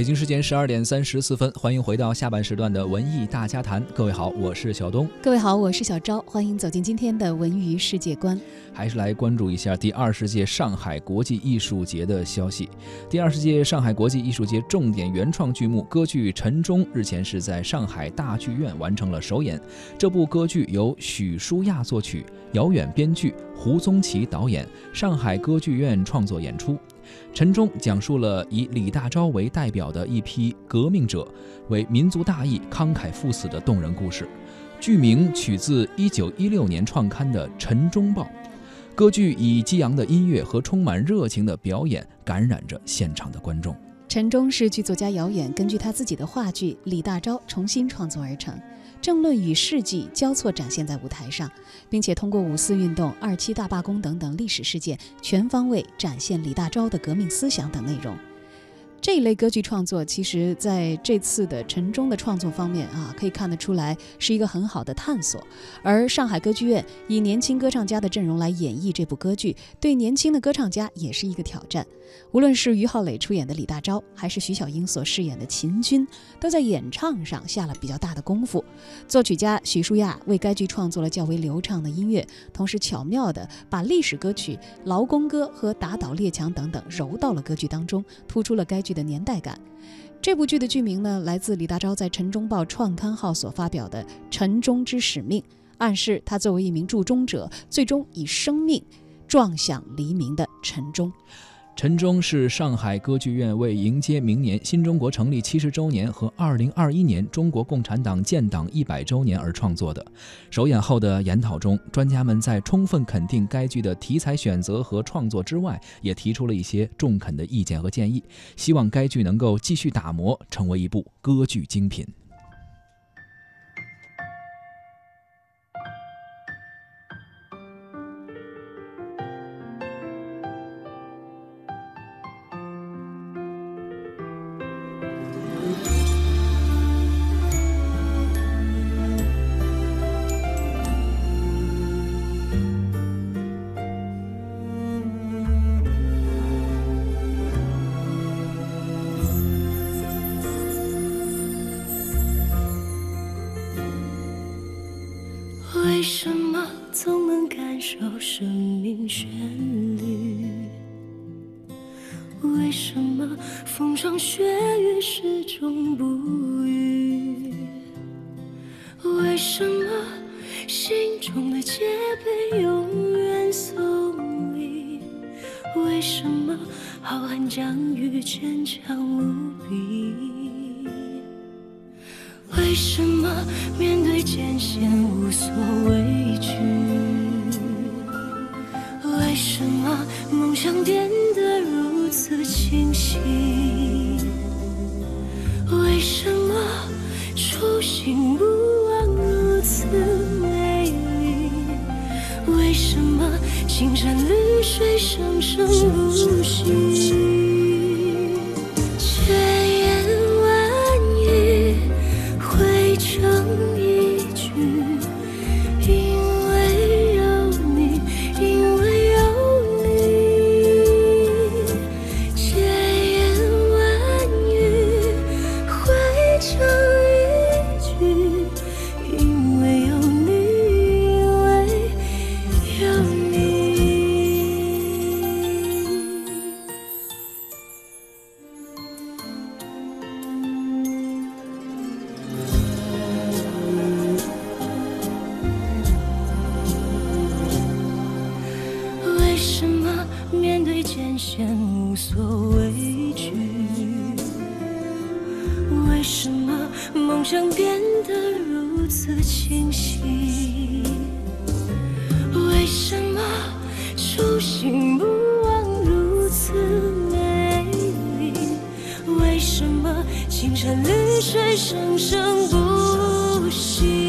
北京时间十二点三十四分，欢迎回到下半时段的文艺大家谈。各位好，我是小东。各位好，我是小昭。欢迎走进今天的文娱世界观。还是来关注一下第二十届上海国际艺术节的消息。第二十届上海国际艺术节重点原创剧目歌剧《陈钟》日前是在上海大剧院完成了首演。这部歌剧由许舒亚作曲，姚远编剧，胡宗奇导演，上海歌剧院创作演出。陈忠讲述了以李大钊为代表的一批革命者为民族大义慷慨赴死的动人故事。剧名取自1916年创刊的《陈忠报》。歌剧以激昂的音乐和充满热情的表演感染着现场的观众。陈忠是剧作家姚远根据他自己的话剧《李大钊》重新创作而成。政论与事迹交错展现在舞台上，并且通过五四运动、二七大罢工等等历史事件，全方位展现李大钊的革命思想等内容。这一类歌剧创作，其实在这次的陈忠的创作方面啊，可以看得出来是一个很好的探索。而上海歌剧院以年轻歌唱家的阵容来演绎这部歌剧，对年轻的歌唱家也是一个挑战。无论是于浩磊出演的李大钊，还是徐小英所饰演的秦军，都在演唱上下了比较大的功夫。作曲家许舒亚为该剧创作了较为流畅的音乐，同时巧妙地把历史歌曲《劳工歌》和《打倒列强》等等揉到了歌剧当中，突出了该剧的年代感。这部剧的剧名呢，来自李大钊在《陈忠报》创刊号所发表的“陈忠之使命”，暗示他作为一名铸钟者，最终以生命撞响黎明的陈钟。陈忠是上海歌剧院为迎接明年新中国成立七十周年和二零二一年中国共产党建党一百周年而创作的。首演后的研讨中，专家们在充分肯定该剧的题材选择和创作之外，也提出了一些中肯的意见和建议，希望该剧能够继续打磨，成为一部歌剧精品。什么总能感受生命旋律？为什么风霜雪雨始终不渝？为什么心中的戒备永远耸立？为什么浩瀚疆域坚强无比？为什么面对艰险无所畏惧？为什么梦想变得如此清晰？为什么初心不忘如此美丽？为什么青山绿水生生不息？无所畏惧，为什么梦想变得如此清晰？为什么初心不忘如此美丽？为什么青山绿水，生生不息？